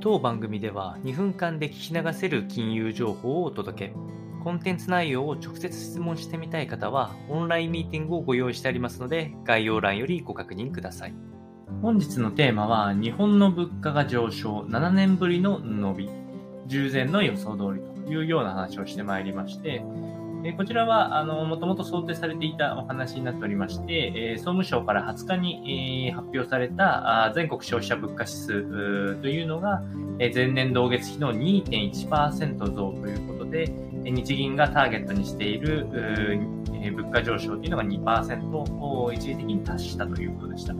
当番組では2分間で聞き流せる金融情報をお届け。コンテンツ内容を直接質問してみたい方は、オンラインミーティングをご用意してありますので、概要欄よりご確認ください。本日のテーマは、日本の物価が上昇、7年ぶりの伸び、従前の予想通りというような話をしてまいりまして、えこちらは、あの、もともと想定されていたお話になっておりまして、え総務省から20日に、え発表されたあ全国消費者物価指数というのが、え前年同月比の2.1%増ということで、日銀がターゲットにしている、物価上昇というのが2%を一時的に達したということでした。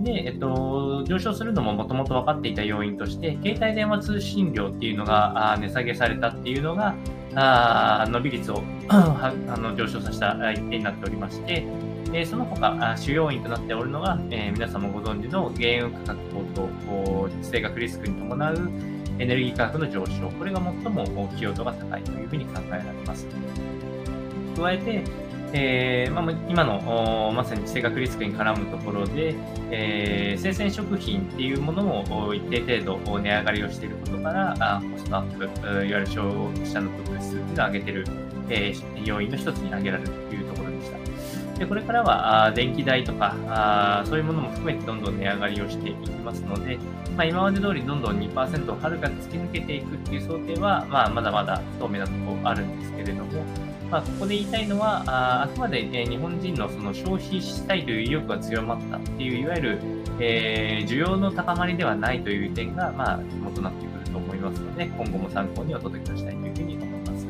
で、えっと、上昇するのももともと分かっていた要因として、携帯電話通信料っていうのが値下げされたっていうのが、あ伸び率を あの上昇させた一点になっておりまして、えその他、主要因となっておるのが、え皆様ご存知の原油価格高騰、地政学リスクに伴うエネルギー価格の上昇、これが最も寄与度が高いというふうに考えられます。加えて、えーまあ、今のまさに地政学リスクに絡むところで、えー、生鮮食品っていうものも一定程度値上がりをしていることからあコストアップ、いわゆる消費者の物価指数っていうのを上げている、えー、要因の一つに挙げられるというところでした。でこれからはあ電気代とかあそういうものも含めてどんどん値上がりをしていきますので、まあ、今まで通りどんどん2%をはるかに突き抜けていくっていう想定は、まあ、まだまだ不透明なところあるんですけれども、まあ、ここで言いたいのは、ああくまで、え日本人のその消費したいという意欲が強まったっていう、いわゆる、えー、需要の高まりではないという点が、まあ、肝となってくると思いますので、今後も参考にお届けしたいというふうに思います。